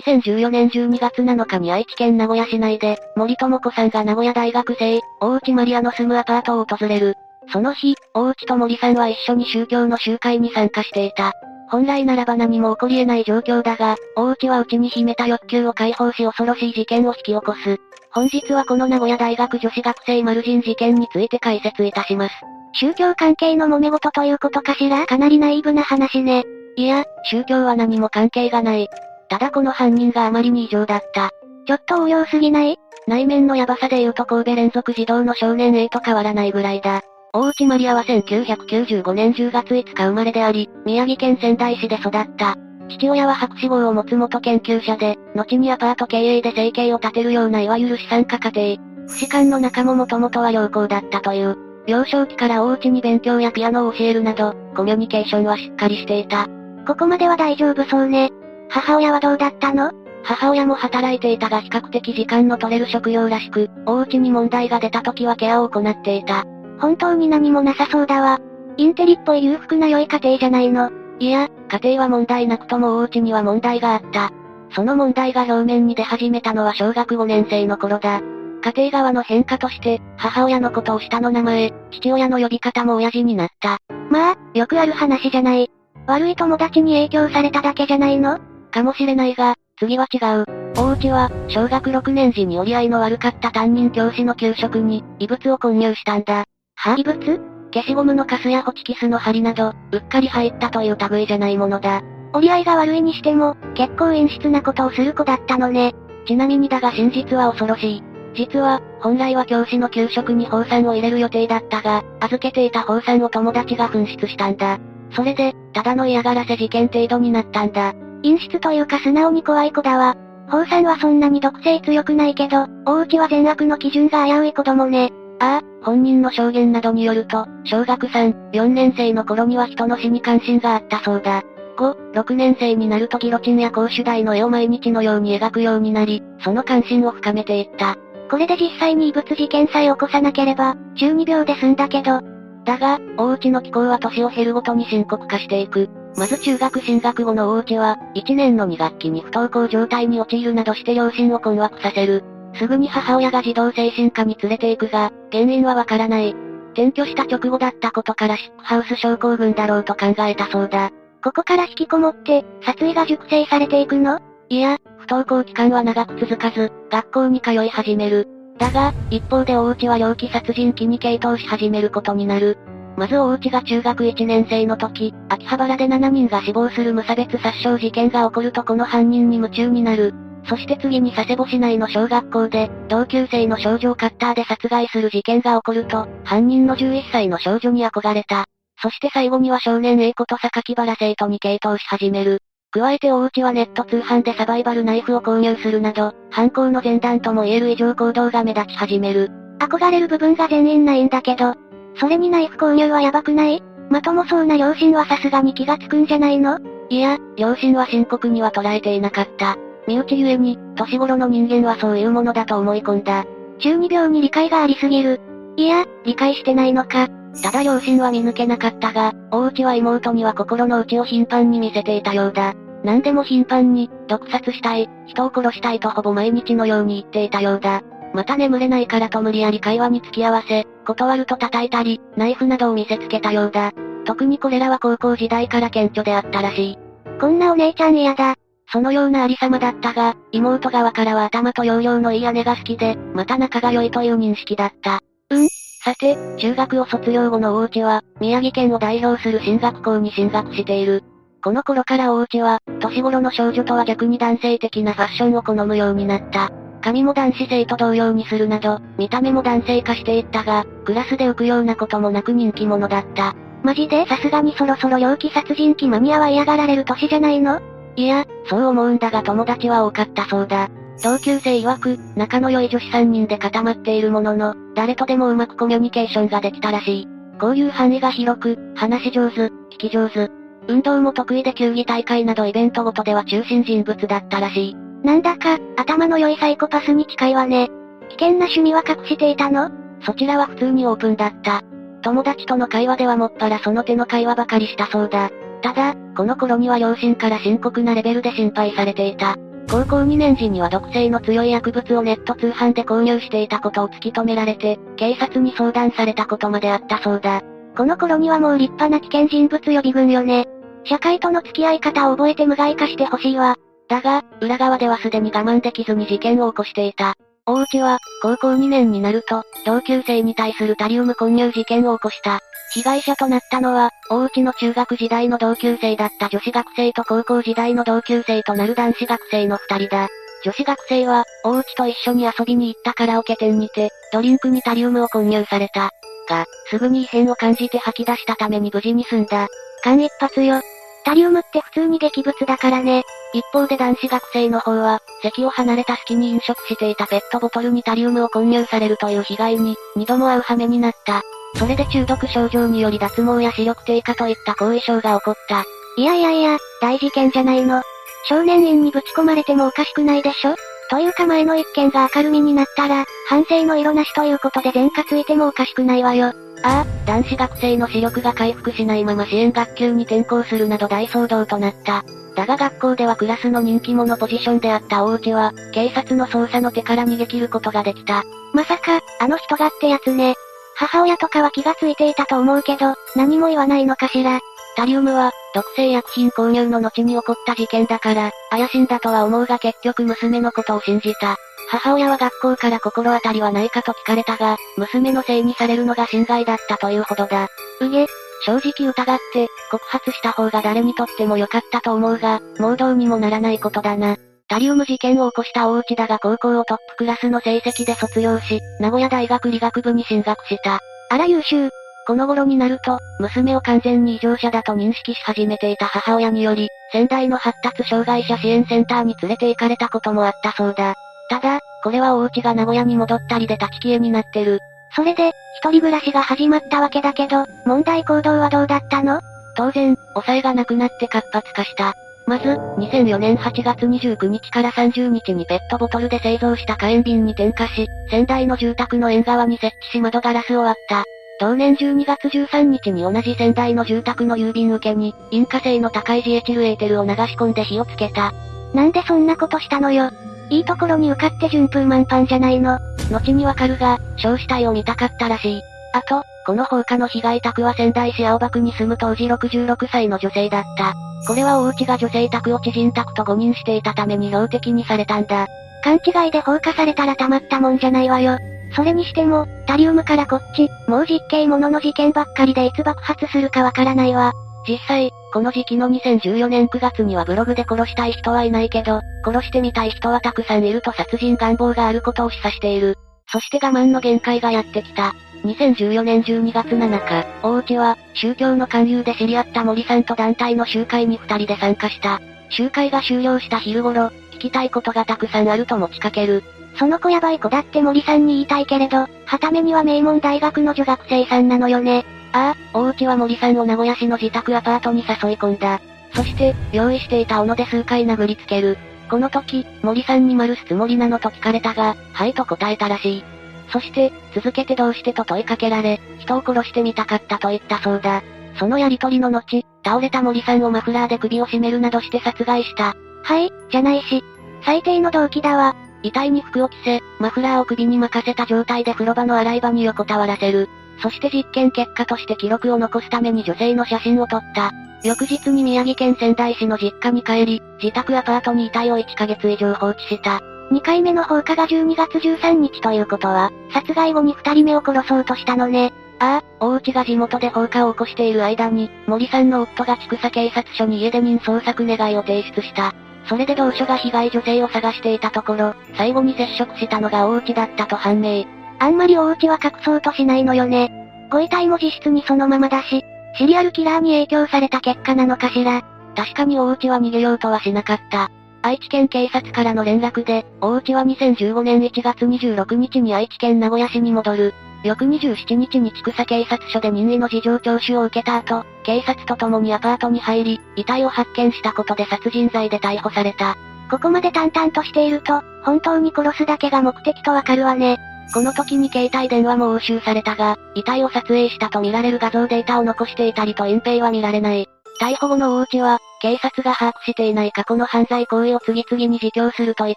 2014年12月7日に愛知県名古屋市内で、森友子さんが名古屋大学生、大内マリアの住むアパートを訪れる。その日、大内と森さんは一緒に宗教の集会に参加していた。本来ならば何も起こり得ない状況だが、大内は内に秘めた欲求を解放し恐ろしい事件を引き起こす。本日はこの名古屋大学女子学生マルジン事件について解説いたします。宗教関係の揉め事ということかしら？かなりナイーブな話ね。いや、宗教は何も関係がない。ただこの犯人があまりに異常だった。ちょっと応用すぎない？内面のヤバさで言うと神戸連続児童の少年 A と変わらないぐらいだ。大内マリアは1995年10月5日生まれであり、宮城県仙台市で育った。父親は博士号を持つ元研究者で、後にアパート経営で生計を立てるようないわゆる資産家家庭。不士官の仲ももともとは良好だったという。幼少期からお家に勉強やピアノを教えるなど、コミュニケーションはしっかりしていた。ここまでは大丈夫そうね。母親はどうだったの？母親も働いていたが比較的時間の取れる職業らしく、お家に問題が出た時はケアを行っていた。本当に何もなさそうだわ。インテリっぽい裕福な良い家庭じゃないの。いや、家庭は問題なくともお家には問題があった。その問題が表面に出始めたのは小学5年生の頃だ。家庭側の変化として、母親のことを下の名前、父親の呼び方も親父になった。まあ、よくある話じゃない。悪い友達に影響されただけじゃないの？かもしれないが、次は違う。大内は、小学6年時に折り合いの悪かった担任教師の給食に、異物を混入したんだ。は？異物？消しゴムのカスやホチキスの針など、うっかり入ったという類じゃないものだ。折り合いが悪いにしても、結構陰湿なことをする子だったのね。ちなみにだが真実は恐ろしい。実は、本来は教師の給食に放酸を入れる予定だったが、預けていた放酸を友達が紛失したんだ。それで、ただの嫌がらせ事件程度になったんだ。陰湿というか素直に怖い子だわ。放酸はそんなに毒性強くないけど、大内は善悪の基準が危うい子供ね。ああ、本人の証言などによると、小学3、4年生の頃には人の死に関心があったそうだ。5、6年生になるとギロチンや公主台の絵を毎日のように描くようになり、その関心を深めていった。これで実際に異物事件さえ起こさなければ、中二病で済んだけど。だが、大内の気候は年を経るごとに深刻化していく。まず中学進学後の大内は、1年の2学期に不登校状態に陥るなどして両親を困惑させる。すぐに母親が児童精神科に連れて行くが、原因はわからない。転居した直後だったことからシックハウス症候群だろうと考えたそうだ。ここから引きこもって、殺意が熟成されていくの？いや、不登校期間は長く続かず、学校に通い始める。だが、一方で大内は猟奇殺人鬼に傾倒し始めることになる。まず大内が中学1年生の時、秋葉原で7人が死亡する無差別殺傷事件が起こるとこの犯人に夢中になる。そして次に佐世保市内の小学校で、同級生の少女をカッターで殺害する事件が起こると、犯人の11歳の少女に憧れた。そして最後には少年 A 子と榊原生徒に傾倒し始める。加えて大内はネット通販でサバイバルナイフを購入するなど、犯行の前段とも言える異常行動が目立ち始める。憧れる部分が全員ないんだけど、それにナイフ購入はやばくない？まともそうな両親はさすがに気がつくんじゃないの？いや、両親は深刻には捉えていなかった。身内ゆえに、年頃の人間はそういうものだと思い込んだ。中二病に理解がありすぎる。いや、理解してないのか。ただ両親は見抜けなかったが、大内は妹には心の内を頻繁に見せていたようだ。何でも頻繁に、毒殺したい、人を殺したいとほぼ毎日のように言っていたようだ。また眠れないからと無理やり会話に付き合わせ、断ると叩いたり、ナイフなどを見せつけたようだ。特にこれらは高校時代から顕著であったらしい。こんなお姉ちゃん嫌だ。そのようなありさまだったが、妹側からは頭と容量のいい姉が好きで、また仲が良いという認識だった。うんさて、中学を卒業後の大内は、宮城県を代表する進学校に進学している。この頃から大内は、年頃の少女とは逆に男性的なファッションを好むようになった。髪も男子生と同様にするなど、見た目も男性化していったが、クラスで浮くようなこともなく人気者だった。マジで？さすがにそろそろ猟奇殺人鬼マニアは嫌がられる年じゃないの？いや、そう思うんだが友達は多かったそうだ。同級生曰く、仲の良い女子3人で固まっているものの、誰とでもうまくコミュニケーションができたらしい。交友範囲が広く、話し上手、聞き上手。運動も得意で球技大会などイベントごとでは中心人物だったらしい。なんだか、頭の良いサイコパスに近いわね。危険な趣味は隠していたの？そちらは普通にオープンだった。友達との会話ではもっぱらその手の会話ばかりしたそうだ。ただ、この頃には両親から深刻なレベルで心配されていた。高校2年時には毒性の強い薬物をネット通販で購入していたことを突き止められて、警察に相談されたことまであったそうだ。この頃にはもう立派な危険人物予備軍よね。社会との付き合い方を覚えて無害化してほしいわ。だが、裏側ではすでに我慢できずに事件を起こしていた。大内は、高校2年になると、同級生に対するタリウム混入事件を起こした。被害者となったのは、大内の中学時代の同級生だった女子学生と高校時代の同級生となる男子学生の二人だ。女子学生は、大内と一緒に遊びに行ったカラオケ店にて、ドリンクにタリウムを混入された。が、すぐに異変を感じて吐き出したために無事に済んだ。間一髪よ。タリウムって普通に劇物だからね。一方で男子学生の方は、席を離れた隙に飲食していたペットボトルにタリウムを混入されるという被害に、二度も会う羽目になった。それで中毒症状により脱毛や視力低下といった後遺症が起こった。いやいやいや、大事件じゃないの。少年院にぶち込まれてもおかしくないでしょ？というか前の一件が明るみになったら、反省の色なしということで前科ついてもおかしくないわよ。ああ、男子学生の視力が回復しないまま支援学級に転校するなど大騒動となった。だが学校ではクラスの人気者ポジションであった大内は、警察の捜査の手から逃げ切ることができた。まさか、あの人がってやつね。母親とかは気がついていたと思うけど、何も言わないのかしら。タリウムは、毒性薬品購入の後に起こった事件だから、怪しんだとは思うが結局娘のことを信じた。母親は学校から心当たりはないかと聞かれたが、娘のせいにされるのが心外だったというほどだ。うげ、正直疑って、告発した方が誰にとっても良かったと思うが、もうどうにもならないことだな。タリウム事件を起こした大内だが高校をトップクラスの成績で卒業し、名古屋大学理学部に進学した。あら優秀。この頃になると、娘を完全に異常者だと認識し始めていた母親により、仙台の発達障害者支援センターに連れて行かれたこともあったそうだ。ただ、これはお家が名古屋に戻ったりで立ち消えになってる。それで、一人暮らしが始まったわけだけど、問題行動はどうだったの？当然、抑えがなくなって活発化した。まず、2004年8月29日から30日にペットボトルで製造した火炎瓶に点火し、仙台の住宅の縁側に設置し窓ガラスを割った。同年12月13日に同じ仙台の住宅の郵便受けに、引火性の高いジエチルエーテルを流し込んで火をつけた。なんでそんなことしたのよ？いいところに受かって順風満帆じゃないの。後にわかるが、焼死体を見たかったらしい。あと、この放火の被害宅は仙台市青葉区に住む当時66歳の女性だった。これはお家が女性宅を知人宅と誤認していたために標的にされたんだ。勘違いで放火されたらたまったもんじゃないわよ。それにしても、タリウムからこっち、もう実刑ものの事件ばっかりでいつ爆発するかわからないわ。実際、この時期の2014年9月にはブログで殺したい人はいないけど、殺してみたい人はたくさんいると殺人願望があることを示唆している。そして我慢の限界がやってきた。2014年12月7日、大内は、宗教の勧誘で知り合った森さんと団体の集会に二人で参加した。集会が終了した昼頃、聞きたいことがたくさんあると持ちかける。その子やばい子だって森さんに言いたいけれど、はためには名門大学の女学生さんなのよね。ああ、大内は森さんを名古屋市の自宅アパートに誘い込んだ。そして、用意していた斧で数回殴りつける。この時、森さんに丸すつもりなのと聞かれたが、はいと答えたらしい。そして、続けてどうしてと問いかけられ、人を殺してみたかったと言ったそうだ。そのやりとりの後、倒れた森さんをマフラーで首を絞めるなどして殺害した。はい、じゃないし。最低の動機だわ。遺体に服を着せ、マフラーを首に巻かせた状態で風呂場の洗い場に横たわらせる。そして実験結果として記録を残すために女性の写真を撮った。翌日に宮城県仙台市の実家に帰り、自宅アパートに遺体を1ヶ月以上放置した。2回目の放火が12月13日ということは、殺害後に2人目を殺そうとしたのね。ああ、大内が地元で放火を起こしている間に、森さんの夫が畜佐警察署に家出人捜索願いを提出した。それで同署が被害女性を探していたところ、最後に接触したのが大内だったと判明。あんまり大内は隠そうとしないのよね。ご遺体も実質にそのままだし、シリアルキラーに影響された結果なのかしら。確かに大内は逃げようとはしなかった。愛知県警察からの連絡で、大内は2015年1月26日に愛知県名古屋市に戻る。翌27日に千草警察署で任意の事情聴取を受けた後、警察と共にアパートに入り、遺体を発見したことで殺人罪で逮捕された。ここまで淡々としていると、本当に殺すだけが目的とわかるわね。この時に携帯電話も押収されたが、遺体を撮影したとみられる画像データを残していたりと隠蔽は見られない。逮捕後の大内は、警察が把握していない過去の犯罪行為を次々に自供するといっ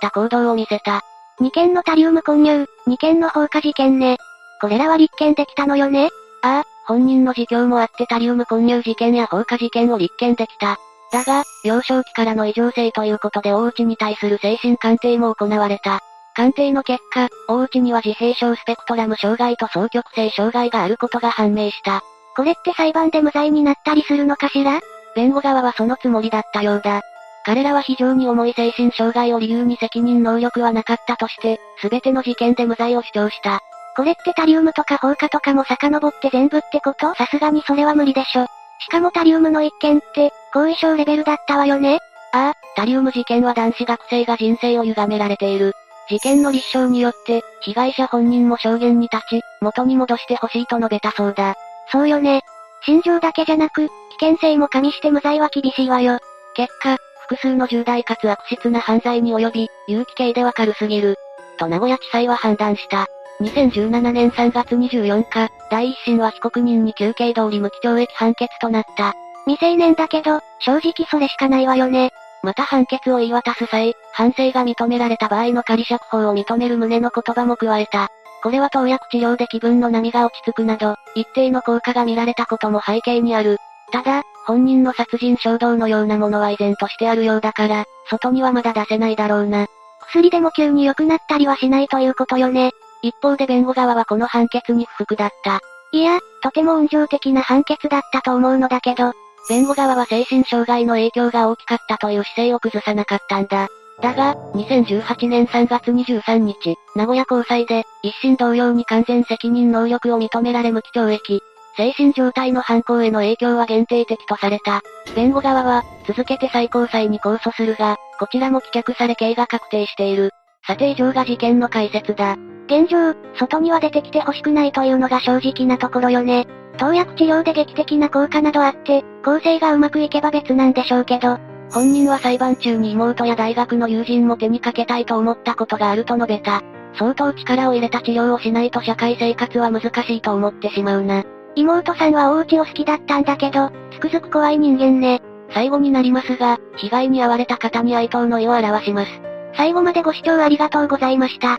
た行動を見せた。2件のタリウム混入、2件の放火事件ね。これらは立件できたのよねああ、本人の自供もあってタリウム混入事件や放火事件を立件できた。だが、幼少期からの異常性ということで大内に対する精神鑑定も行われた。鑑定の結果、大内には自閉症スペクトラム障害と双極性障害があることが判明した。これって裁判で無罪になったりするのかしら？弁護側はそのつもりだったようだ。彼らは非常に重い精神障害を理由に責任能力はなかったとして、すべての事件で無罪を主張した。これってタリウムとか放火とかも遡って全部ってこと？さすがにそれは無理でしょ。しかもタリウムの一件って、後遺症レベルだったわよね？ああ、タリウム事件は男子学生が人生を歪められている。事件の立証によって、被害者本人も証言に立ち、元に戻してほしいと述べたそうだ。そうよね。心情だけじゃなく、危険性も加味して無罪は厳しいわよ。結果、複数の重大かつ悪質な犯罪に及び、有期刑でわかるすぎる。と名古屋地裁は判断した。2017年3月24日、第一審は被告人に休刑通り無期懲役判決となった。未成年だけど、正直それしかないわよね。また判決を言い渡す際、反省が認められた場合の仮釈放を認める旨の言葉も加えた。これは投薬治療で気分の波が落ち着くなど、一定の効果が見られたことも背景にある。ただ、本人の殺人衝動のようなものは依然としてあるようだから、外にはまだ出せないだろうな。薬でも急に良くなったりはしないということよね。一方で弁護側はこの判決に不服だった。いや、とても運情的な判決だったと思うのだけど、弁護側は精神障害の影響が大きかったという姿勢を崩さなかったんだ。だが、2018年3月23日、名古屋高裁で、一審同様に完全責任能力を認められ無期懲役。精神状態の犯行への影響は限定的とされた。弁護側は、続けて最高裁に控訴するが、こちらも棄却され刑が確定している。査定上が事件の解説だ。現状、外には出てきてほしくないというのが正直なところよね。投薬治療で劇的な効果などあって、構成がうまくいけば別なんでしょうけど、本人は裁判中に妹や大学の友人も手にかけたいと思ったことがあると述べた。相当力を入れた治療をしないと社会生活は難しいと思ってしまうな。妹さんはお家を好きだったんだけど、つくづく怖い人間ね。最後になりますが、被害に遭われた方に哀悼の意を表します。最後までご視聴ありがとうございました。